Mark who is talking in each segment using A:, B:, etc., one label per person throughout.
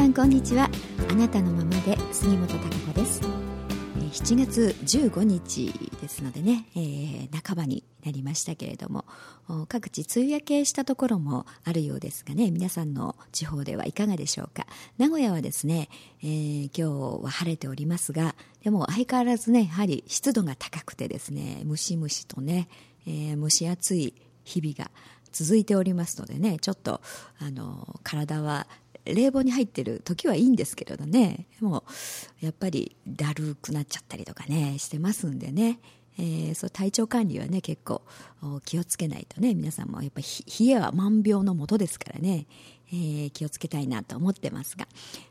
A: さんこんにちは。あなたのままで杉本孝子です。7月15日ですのでね、えー、半ばになりましたけれども各地梅雨明けしたところもあるようですがね皆さんの地方ではいかがでしょうか。名古屋はですね、えー、今日は晴れておりますがでも相変わらずねやはり湿度が高くてですねムシムシとね、えー、蒸し暑い日々が続いておりますのでねちょっとあの体は冷房に入ってる時はいいんですけれどね。もうやっぱりだるくなっちゃったりとかねしてますんでね、えー、そう体調管理はね結構気をつけないとね皆さんもやっぱり冷えは万病のもとですからね、えー、気をつけたいなと思ってますが、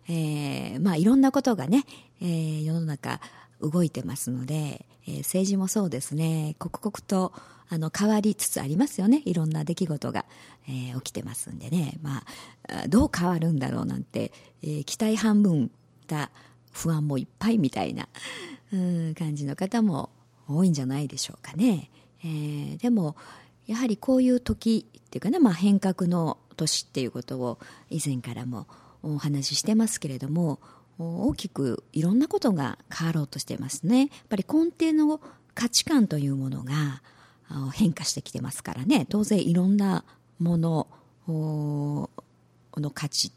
A: えー、まあいろんなことがね、えー、世の中動いてますので、えー、政治もそうですね。刻々とあの変わりつつありますよね。いろんな出来事が、えー、起きてますんでね、まあ、どう変わるんだろうなんて、えー、期待半分だ不安もいっぱいみたいな うん感じの方も多いんじゃないでしょうかね、えー、でもやはりこういう時っていうかね、まあ、変革の年っていうことを以前からもお話ししてますけれども大きくいろんなことが変わろうとしてますね。やっぱり根底の価値観というものが変化してきてますからね。当然いろんなものの価値っ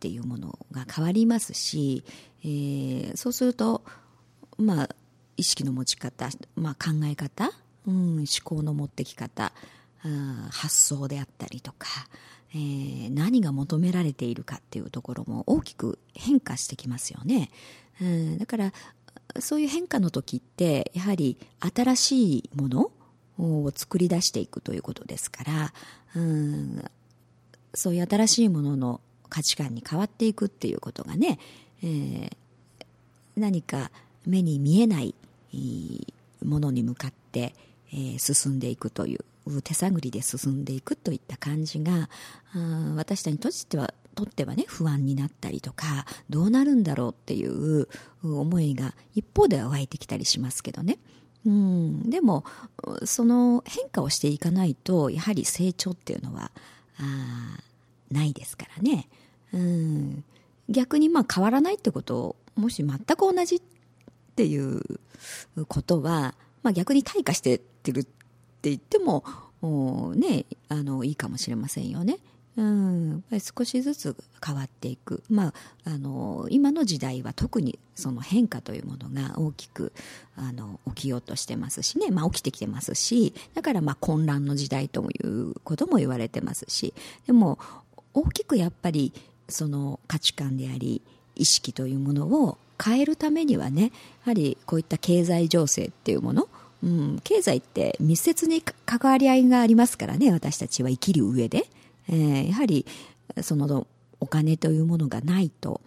A: ていうものが変わりますし、えー、そうするとまあ意識の持ち方、まあ、考え方、うん、思考の持ってき方発想であったりとか、えー、何が求められているかっていうところも大きく変化してきますよね、うん、だからそういう変化の時ってやはり新しいものを作り出していくということですから、うん、そういう新しいものの価値観に変わっていくっていうことがね、えー、何か目に見えないものに向かって、えー、進んでいくという手探りで進んでいくといった感じが私たちにとってはとってはね不安になったりとかどうなるんだろうっていう思いが一方では湧いてきたりしますけどね。うん、でもその変化をしていかないとやはり成長っていうのはあないですからね、うん、逆にまあ変わらないってこともし全く同じっていうことは、まあ、逆に退化してってるって言ってもねあのいいかもしれませんよね。うん、やっぱり少しずつ変わっていく、まあ、あの今の時代は特にその変化というものが大きくあの起きようとしてますしね、まあ、起きてきてますし。だからまあ混乱の時代ということも言われてますし。でも大きくやっぱりその価値観であり意識というものを変えるためにはねやはりこういった経済情勢っていうものうん、経済って密接に関わり合いがありますからね私たちは生きる上で、えー、やはりそのお金というものがないと、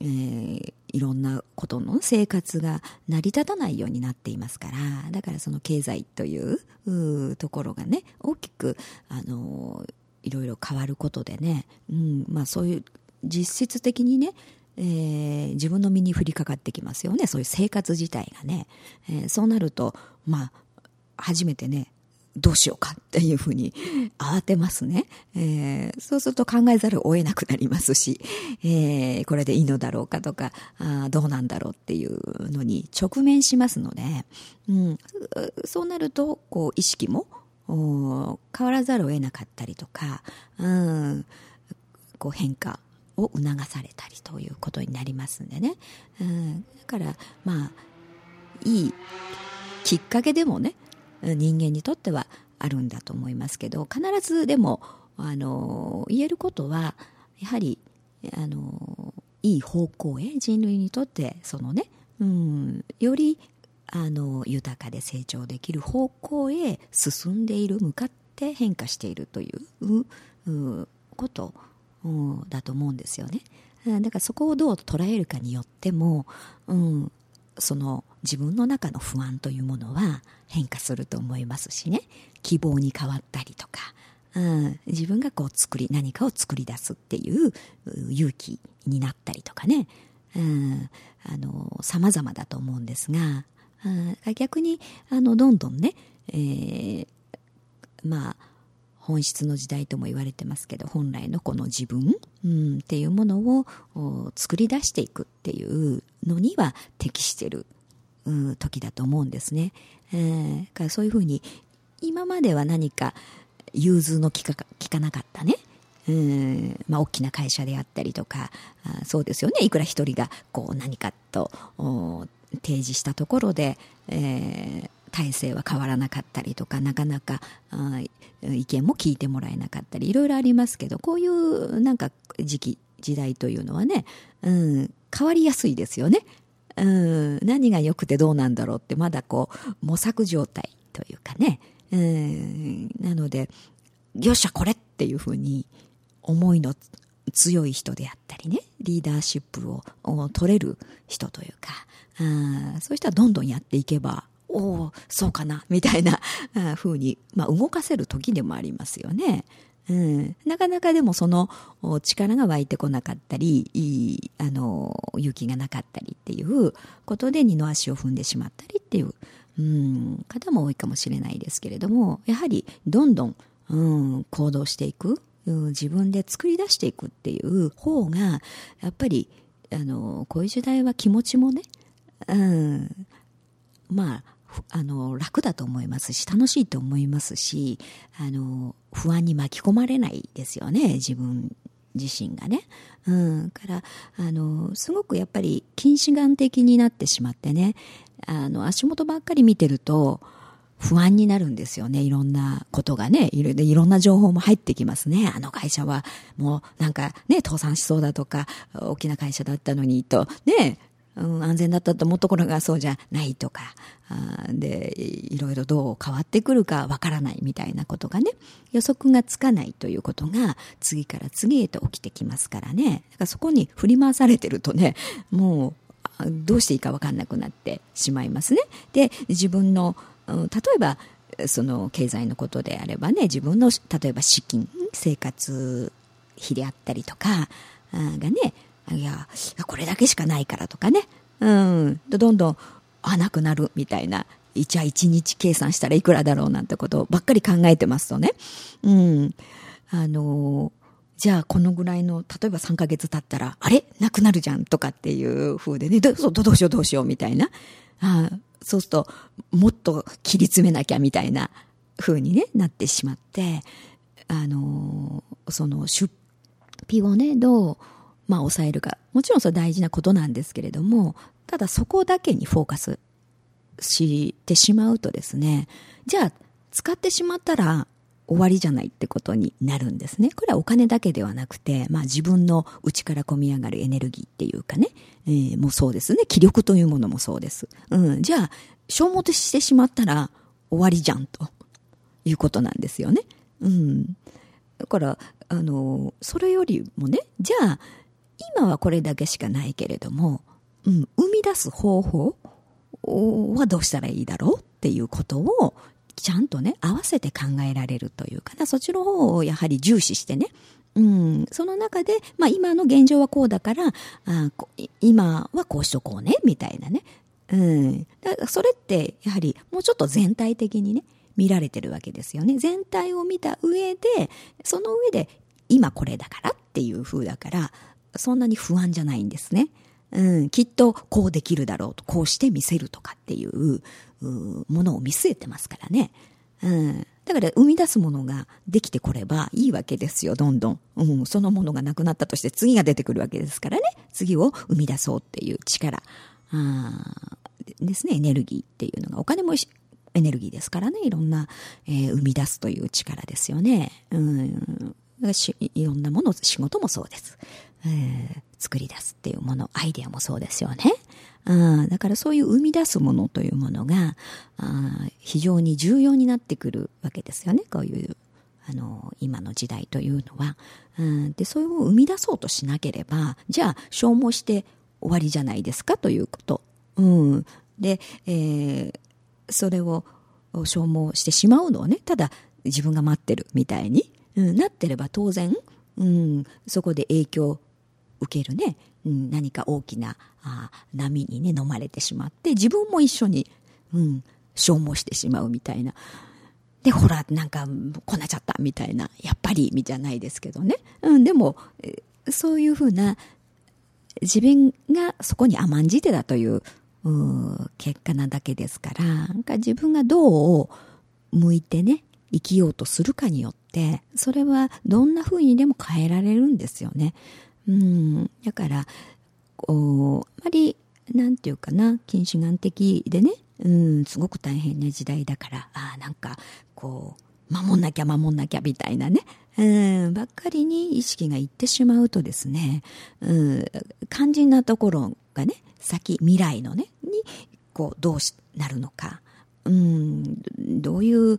A: えー、いろんなことの生活が成り立たないようになっていますからだからその経済というところがね大きくあのいろいろ変わることでね、うんまあ、そういう実質的にねえー、自分の身に降りかかってきますよね。そういう生活自体がね、えー、そうなるとまあ初めてねどうしようかっていうふうに慌てますね。えー、そうすると考えざるを得なくなりますし、えー、これでいいのだろうかとか、あどうなんだろうっていうのに直面しますので、うん、そうなると、こう、意識も変わらざるを得なかったりとか、うん、こう変化を促されたりということになりますんでね。うん、だから、まあ、いいきっかけでもね、人間にとってはあるんだと思いますけど必ずでもあの言えることはやはりあのいい方向へ人類にとってそのね、うん、よりあの豊かで成長できる方向へ進んでいる向かって変化しているといううことうんだと思うんですよね。だからそこをどう捉えるかによっても、うん、その自分の中の不安というものは変化すると思いますしね希望に変わったりとか、うん、自分がこう作り何かを作り出すっていう勇気になったりとかね、うん、あの様々だと思うんですが、うん、逆にあのどんどんね、えー、まあ本質の時代とも言われてますけど本来のこの自分、うん、っていうものを作り出していくっていうのには適してる、うん、時だと思うんですね。えー、からそういうふうに今までは何か融通の利か利かなかったねうんまあ、大きな会社であったりとかあそうですよねいくら一人がこう何かと提示したところで、えー、体制は変わらなかったりとかなかなか意見も聞いてもらえなかったりいろいろありますけどこういうなんか時期時代というのはね、うん、変わりやすいですよね。うん、何が良くてどうなんだろうってまだこう模索状態というかね、うん、なのでよっしゃこれっていうふうに思いの強い人であったりねリーダーシップを取れる人というかあそういう人はどんどんやっていけばおおそうかなみたいな ふうに、まあ、動かせる時でもありますよね。うん、なかなかでもその力が湧いてこなかったりいいあの勇気がなかったりっていうことで二の足を踏んでしまったりっていう、うん、方も多いかもしれないですけれどもやはりどんどん、うん、行動していくうん、自分で作り出していくっていう方がやっぱりあのこういう時代は気持ちもね、うん、まああの楽だと思いますし楽しいと思いますしあの不安に巻き込まれないですよね自分自身がね。うん、からあのすごくやっぱり近視眼的になってしまってねあの足元ばっかり見てると不安になるんですよね。いろんなことがね。いろいろんな情報も入ってきますね。あの会社はもうなんかね、倒産しそうだとか、大きな会社だったのにと、ね、うん、安全だったと思うところがそうじゃないとか、あで、いろいろどう変わってくるかわからないみたいなことがね、予測がつかないということが次から次へと起きてきますからね。だからそこに振り回されてるとね、もう、どうしていいかわかんなくなってしまいますね。で、自分の例えばその経済のことであればね自分の例えば資金生活費であったりとかがねいやこれだけしかないからとかね、うん、どんどんあなくなるみたいな。じゃあ1日計算したらいくらだろうなんてことばっかり考えてますとね、うん、あのじゃあこのぐらいの例えば3ヶ月経ったらあれ？なくなるじゃんとかっていう風でね。どどうしようどうしようみたいな。あそうすると、もっと切り詰めなきゃみたいな風にね、なってしまって、あの、その出費をね、どう、まあ抑えるか。もちろんそれ大事なことなんですけれども、ただそこだけにフォーカスしてしまうとですね、じゃあ使ってしまったら終わりじゃないってことになるんですね。これはお金だけではなくて、まあ自分の内から込み上がるエネルギーっていうかね、えー、もうそうですね。気力というものもそうです。うん。じゃあ、消耗してしまったら終わりじゃんということなんですよね。うん。だから、あの、それよりもね、じゃあ、今はこれだけしかないけれども、うん、生み出す方法はどうしたらいいだろうっていうことをちゃんとね、合わせて考えられるというかな、そっちの方をやはり重視してね、うん、その中で、まあ今の現状はこうだから、あ今はこうしとこうね、みたいなね。うん。だそれって、やはりもうちょっと全体的にね、見られてるわけですよね。全体を見た上で、その上で、今これだからっていう風だから、そんなに不安じゃないんですね。うん、きっとこうできるだろうと、こうしてみせるとかっていうものを見据えてますからね。うん。だから生み出すものができてこればいいわけですよ、どんどん。うん、そのものがなくなったとして次が出てくるわけですからね。次を生み出そうっていう力。あですね、エネルギーっていうのが、お金もエネルギーですからね、いろんな、えー、生み出すという力ですよね。うん。いろんなもの、仕事もそうです。えー、作り出すっていうもの、アイデアもそうですよね。あだからそういう生み出すものというものがあ非常に重要になってくるわけですよね。こういうあの今の時代というのは。うん、でそういう生み出そうとしなければじゃあ消耗して終わりじゃないですかということ。うん、で、えー、それを消耗してしまうのをねただ自分が待ってるみたいに、うん、なってれば当然、うん、そこで影響受けるね、うん、何か大きなあ波にね飲まれてしまって自分も一緒に、うん、消耗してしまうみたいなで、ほら、なんか、こうなっちゃった、みたいな、やっぱり、みじゃないですけどね。うん、でも、そういうふうな、自分がそこに甘んじてたという、う結果なだけですから、なんか自分がどう向いてね、生きようとするかによって、それはどんな風にでも変えられるんですよね。うん、だから、こう、あまり、なんていうかな、近視眼的でね、うん、すごく大変な時代だから、ああ、なんか、こう、守んなきゃ守んなきゃみたいなね、うん、ばっかりに意識がいってしまうとですね、うん、肝心なところがね、先、未来のね、に、こう、どうなるのか、うん、どういう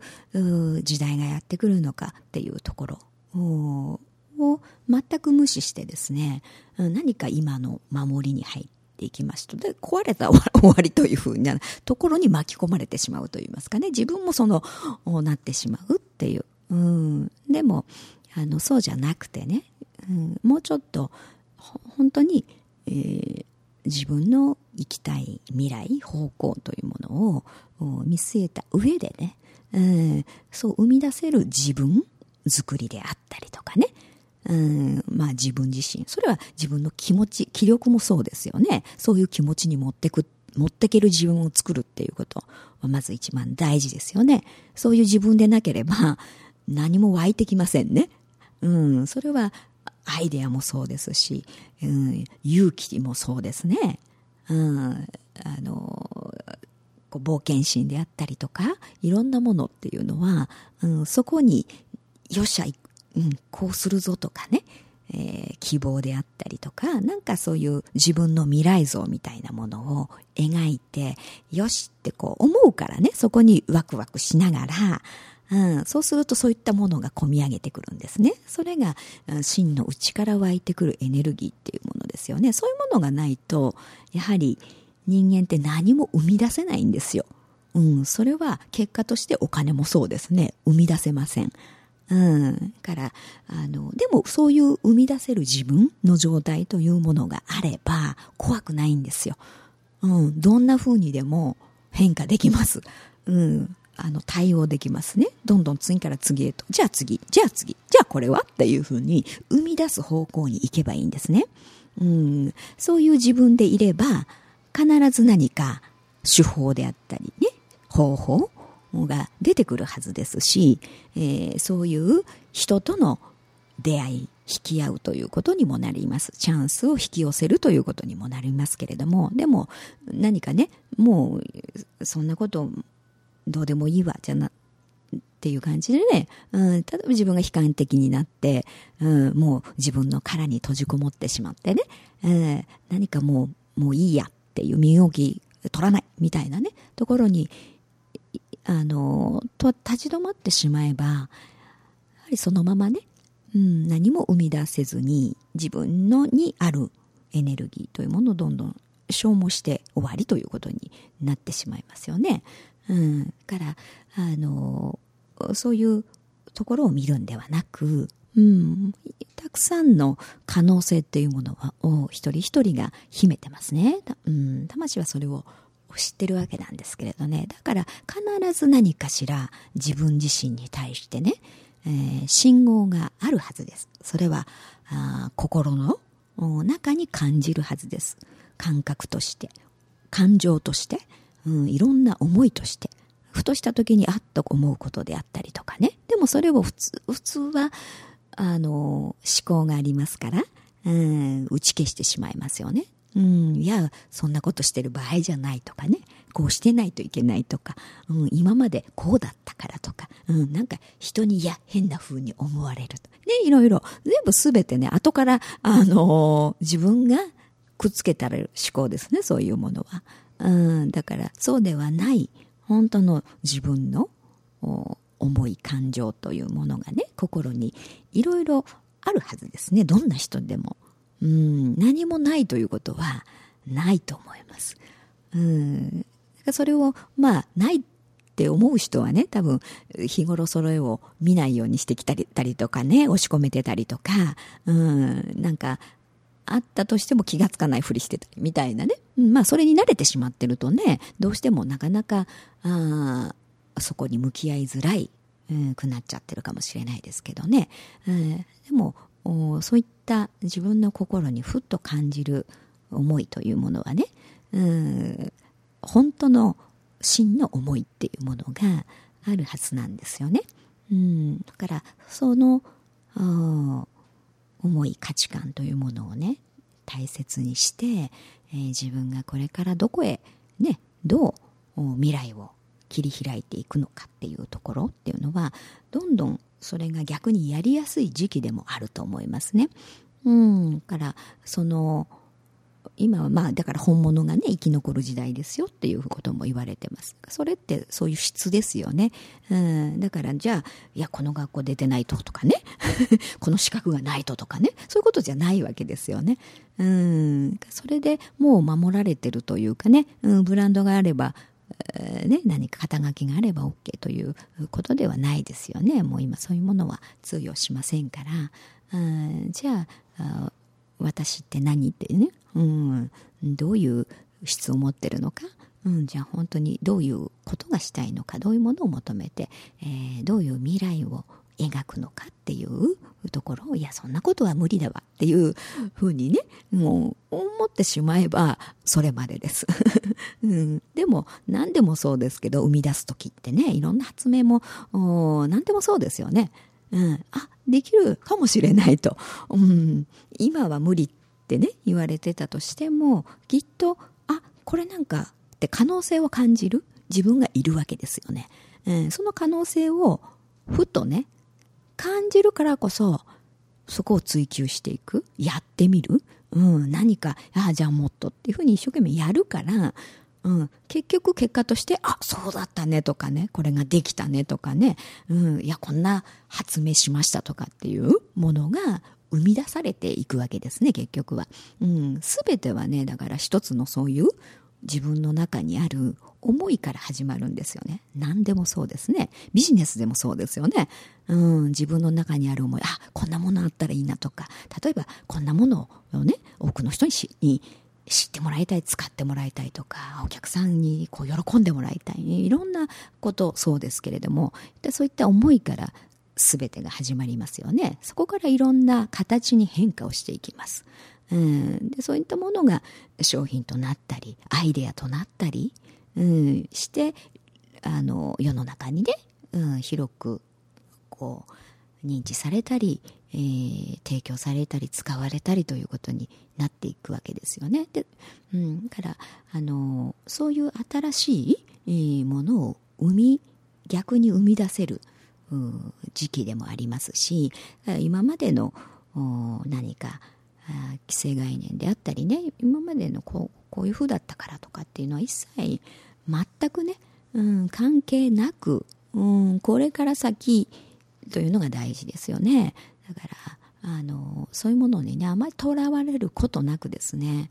A: 時代がやってくるのかっていうところを全く無視してですね、何か今の守りに入っていきますと、で、壊れた終わりというふうなところに巻き込まれてしまうといいますかね、自分もその、なってしまうっていう。うん、でも、あの、そうじゃなくてね、うん、もうちょっと、本当に、えー、自分の行きたい未来、方向というものを見据えた上でね、うん、そう生み出せる自分作りであったりとかね、うん、まあ自分自身。それは自分の気持ち、気力もそうですよね。そういう気持ちに持ってく、持ってける自分を作るっていうことはまず一番大事ですよね。そういう自分でなければ何も湧いてきませんね。うん、それはアイデアもそうですし、うん、勇気もそうですね。うん、あの、こう冒険心であったりとか、いろんなものっていうのは、うん、そこに、よっしゃ、うん、こうするぞとかね、えー、希望であったりとか、なんかそういう自分の未来像みたいなものを描いて、よしってこう思うからね、そこにワクワクしながら、うん、そうするとそういったものが込み上げてくるんですね。それが真の内から湧いてくるエネルギーっていうものですよね。そういうものがないと、やはり人間って何も生み出せないんですよ。うん、それは結果としてお金もそうですね。生み出せません。うん。から、あの、でもそういう生み出せる自分の状態というものがあれば怖くないんですよ。うん。どんな風にでも変化できます。うん。あの、対応できますね。どんどん次から次へと。じゃあ次、じゃあ次、じゃあこれはっていうふうに生み出す方向に行けばいいんですね。うん。そういう自分でいれば、必ず何か手法であったりね、方法が出てくるはずですし、えー、そういう人との出会い、引き合うということにもなります。チャンスを引き寄せるということにもなりますけれども、でも何かね、もうそんなことどうでもいいわ、じゃな、っていう感じでね、うん、例えば自分が悲観的になって、うん、もう自分の殻に閉じこもってしまってね、えー、何かもう、もういいやっていう身動き取らないみたいなね、ところに、あの、と立ち止まってしまえば、やはりそのままね、うん、何も生み出せずに自分のにあるエネルギーというものをどんどん消耗して終わりということになってしまいますよね。うん、からあのそういうところを見るんではなく、うん、たくさんの可能性っていうものを一人一人が秘めてますね、うん、魂はそれを知ってるわけなんですけれどねだから必ず何かしら自分自身に対してね、えー、信号があるはずですそれはあ心の中に感じるはずです感覚として感情としてうん、いろんな思いとして、ふとした時にあっと思うことであったりとかね。でもそれを普通、普通は、あの、思考がありますから、うん、打ち消してしまいますよね。うん、いや、そんなことしてる場合じゃないとかね。こうしてないといけないとか、うん、今までこうだったからとか、うん、なんか人にいや、変な風に思われると。ね、いろいろ、全部すべてね、後から、あのー、自分がくっつけたら思考ですね、そういうものは。うん、だからそうではない本当の自分の思い感情というものがね心にいろいろあるはずですねどんな人でも、うん、何もないということはないと思います、うん、それをまあないって思う人はね多分日頃それを見ないようにしてきたりたりとかね押し込めてたりとか、うん、なんかあったとしても気がつかないふりしてたりみたいなね。まあそれに慣れてしまってるとね、どうしてもなかなか、あそこに向き合いづらいうん、くなっちゃってるかもしれないですけどね、うん、でもそういったた自分の心にふっと感じる思いというものはね、うん、本当の真の思いっていうものがあるはずなんですよね。うん、だからその思い価値観というものをね大切にして、えー、自分がこれからどこへねどう未来を切り開いていくのかっていうところっていうのはどんどんそれが逆にやりやすい時期でもあると思いますね。うん、からその今はまあだから本物がね生き残る時代ですよっていうことも言われてます。それってそういう質ですよね、うん、だからじゃあいやこの学校出てないととかね。この資格がないととかね。そういうことじゃないわけですよね、うん、それでもう守られてるというかね、うん、ブランドがあればね、何か肩書きがあれば OK ということではないですよね。もう今そういうものは通用しませんから、うん、じゃあ私って何ってね、うん、どういう質を持ってるのか、うん、じゃあ本当にどういうことがしたいのか。どういうものを求めて、えー、どういう未来を描くのかっていうところをいやそんなことは無理だわ。っていうふうにねもう思ってしまえばそれまでです、うん、でも何でもそうですけど生み出す時ってねいろんな発明も何でもそうですよね。うん、あ、できるかもしれないと。うん、今は無理ってね、言われてたとしても、きっと、あ、これなんかって可能性を感じる自分がいるわけですよね。うん、その可能性をふとね、感じるからこそ、そこを追求していく。やってみる。うん、何か、ああ、じゃあもっとっていうふうに一生懸命やるから、うん、結局結果として、あ、そうだったねとかね、これができたねとかね、うん、いや、こんな発明しましたとかっていうものが生み出されていくわけですね、結局は。うん、すべてはね、だから一つのそういう自分の中にある思いから始まるんですよね。何でもそうですね。ビジネスでもそうですよね。うん、自分の中にある思い、あ、こんなものあったらいいなとか、例えばこんなものをね、多くの人にに知ってもらいたい、使ってもらいたいとか、お客さんにこう喜んでもらいたい、いろんなことそうですけれども、そういった思いから全てが始まりますよね。そこからいろんな形に変化をしていきます。うん、でそういったものが商品となったり、アイデアとなったり、うん、して、あの、世の中にね、うん、広く、こう、認知されたり、えー、提供されたり使われたりということになっていくわけですよね。で、うん、だからあのそういう新しいえものを生み逆に生み出せる時期でもありますし今までの何か既成概念であったりね今までのこうこういう風だったからとかっていうのは一切全くね、うん、関係なく、うん、これから先というのが大事ですよね。だからあのそういうものにねあまりとらわれることなくですね、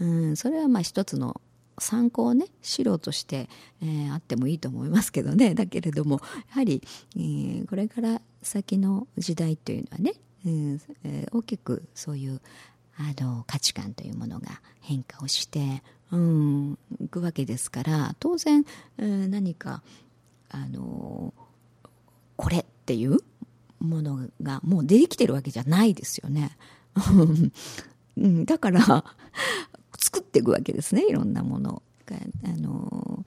A: うん、それはまあ一つの参考ね資料として、えー、あってもいいと思いますけどね だけれどもやはり、えー、これから先の時代というのはね、うんえー、大きくそういうあの価値観というものが変化をしてうん、いくわけですから当然、えー、何かあのこれっていうものがもう出てきてるわけじゃないですよね。うん、だから作っていくわけですねいろんなもの。があの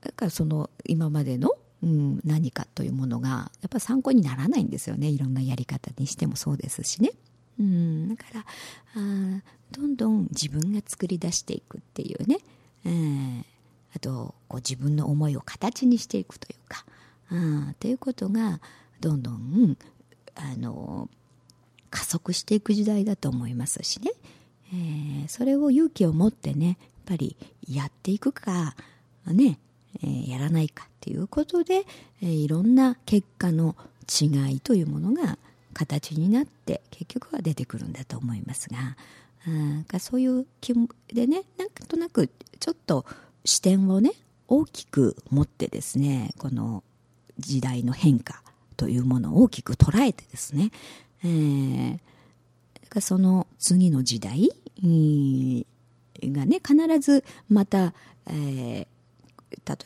A: だからその今までの、うん、何かというものがやっぱ参考にならないんですよねいろんなやり方にしてもそうですしね。うん、だからあどんどん自分が作り出していくっていうね、えー、あとこう自分の思いを形にしていくというか、っていうことがどんどんあの加速していく時代だと思いますしね、えー、それを勇気を持ってねやっぱりやっていくかね、えー、やらないかっていうことで、えー、いろんな結果の違いというものが形になって結局は出てくるんだと思いますがあそういう気でねなんとなくちょっと視点をね大きく持ってですねこの時代の変化というものを大きく捉えてですね、えー、その次の時代がね必ずまた、えー、例え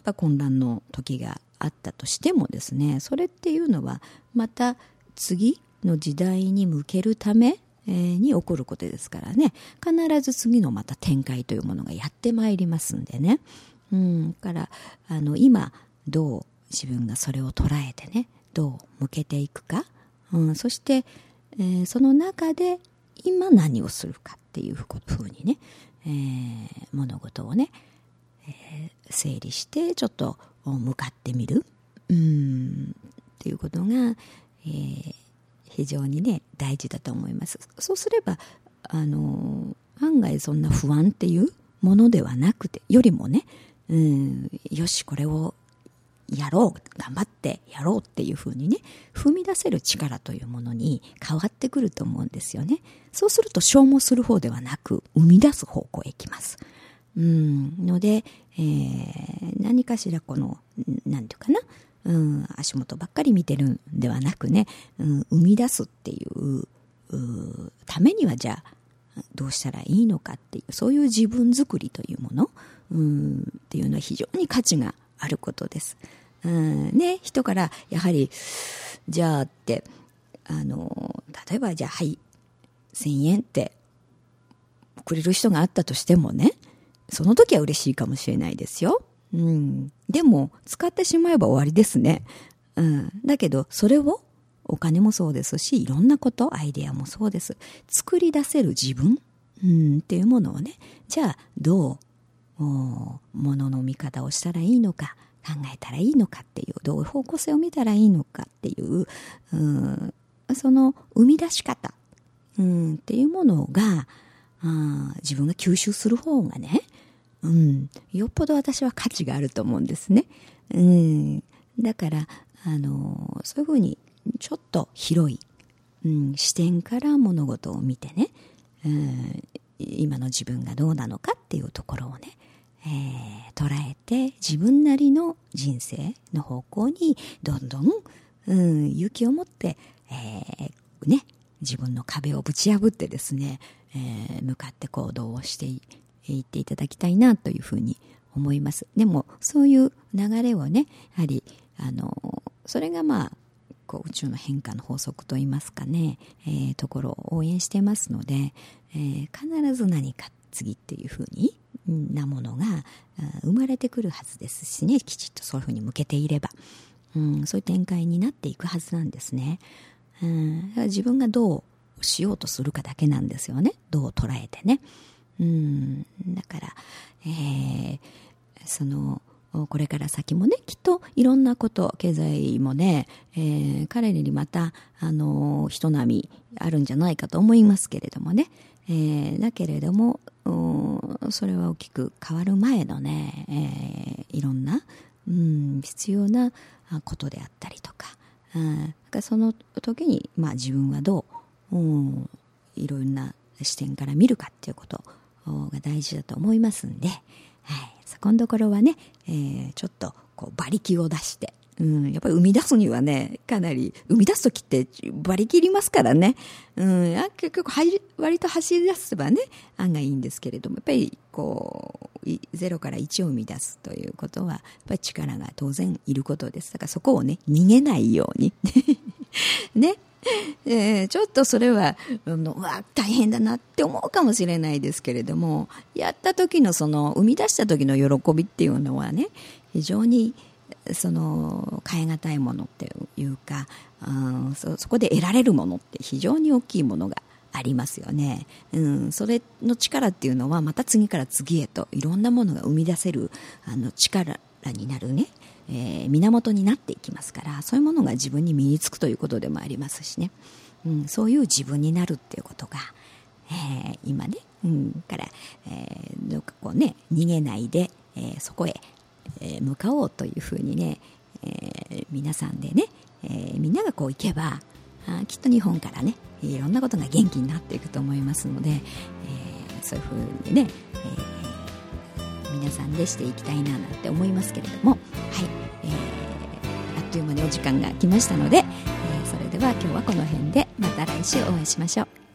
A: ば混乱の時があったとしてもですねそれっていうのはまた次の時代に向けるために起こることですからね必ず次のまた展開というものがやってまいりますんでね。うんからあの今どう自分がそれを捉えてねどう向けていくか、うん、そして、えー、その中で今何をするかっていうふうにね、えー、物事をね、えー、整理してちょっと向かってみる。うん。っていうことが、えー、非常にね大事だと思います。そうすればあの案外そんな不安っていうものではなくてよりもねうんよしこれをやろう頑張ってやろうっていうふうにね踏み出せる力というものに変わってくると思うんですよね。そうすると消耗する方ではなく生み出す方向へ行きます。うん。ので、えー、何かしらこの何て言うかなうん、足元ばっかり見てるんではなくね、うん、生み出すっていうためにはじゃあどうしたらいいのかっていうそういう自分作りというもの、うん、っていうのは非常に価値があることです。うんね、人からやはりじゃあってあの例えばじゃあはい1000円ってくれる人があったとしてもねその時は嬉しいかもしれないですよ。うん。でも、使ってしまえば終わりですね。うん。だけど、それを、お金もそうですし、いろんなこと、アイデアもそうです。作り出せる自分、うん、っていうものをね、じゃあ、どう、ものの見方をしたらいいのか、考えたらいいのかっていう、どういう方向性を見たらいいのかっていう、うん、その生み出し方、うん、っていうものが、あ自分が吸収する方がね、うん、よっぽど私は価値があると思うんですね。うん、だから、あの、そういうふうにちょっと広い、うん、視点から物事を見てね、うん、今の自分がどうなのかっていうところをね、えー、捉えて自分なりの人生の方向にどんどん、うん、勇気を持って、えー、ね、自分の壁をぶち破ってですね、えー、向かって行動をして言っていただきたいなというふうに思います。でも、そういう流れをね、やはり、あの、それがまあ、こう宇宙の変化の法則といいますかね、えー、ところを応援してますので、えー、必ず何か次っていうふうになものが生まれてくるはずですしねきちっとそういうふうに向けていれば、うん、そういう展開になっていくはずなんですね、うん、自分がどうしようとするかだけなんですよね。どう捉えてね、うん、だから、えー、その、これから先もね、きっといろんなこと、経済もね、えー、彼にまた、あの、人並みあるんじゃないかと思いますけれどもね、えー、だけれども、それは大きく変わる前のね、えー、いろんな、うん、必要なことであったりとか、うん、その時に、まあ自分はどう、うん、いろんな視点から見るかっていうことが大事だと思いますんで、はい、そこのところはね、えー、ちょっとこう馬力を出して、うん、やっぱり生み出すにはね、かなり、生み出すときって馬力いりますからね。うん、結局、割と走り出せばね、案外いいんですけれども、やっぱり、こう、ゼロから1を生み出すということは、やっぱり力が当然いることです。だからそこをね、逃げないように。ね。えー、ちょっとそれは、あの、うわ、大変だなって思うかもしれないですけれども、やった時のその、生み出した時の喜びっていうのはね、非常に、その、変え難いものっていうか、うん、そそこで得られるものって非常に大きいものがありますよね。うん、それの力っていうのはまた次から次へといろんなものが生み出せるあの力になるね、えー、源になっていきますからそういうものが自分に身につくということでもありますしね、うん、そういう自分になるっていうことが、えー、今ね、うん、から、えー、どかこうね逃げないで、えー、そこへ、え、向かおうというふうにね、え、皆さんでね、え、みんながこう行けばあきっと日本からねいろんなことが元気になっていくと思いますので、え、そういうふうにね、え皆さんでしていきたいななんて思いますけれども、はいえー、あっという間にお時間が来ましたので、え、それでは今日はこの辺でまた来週お会いしましょう。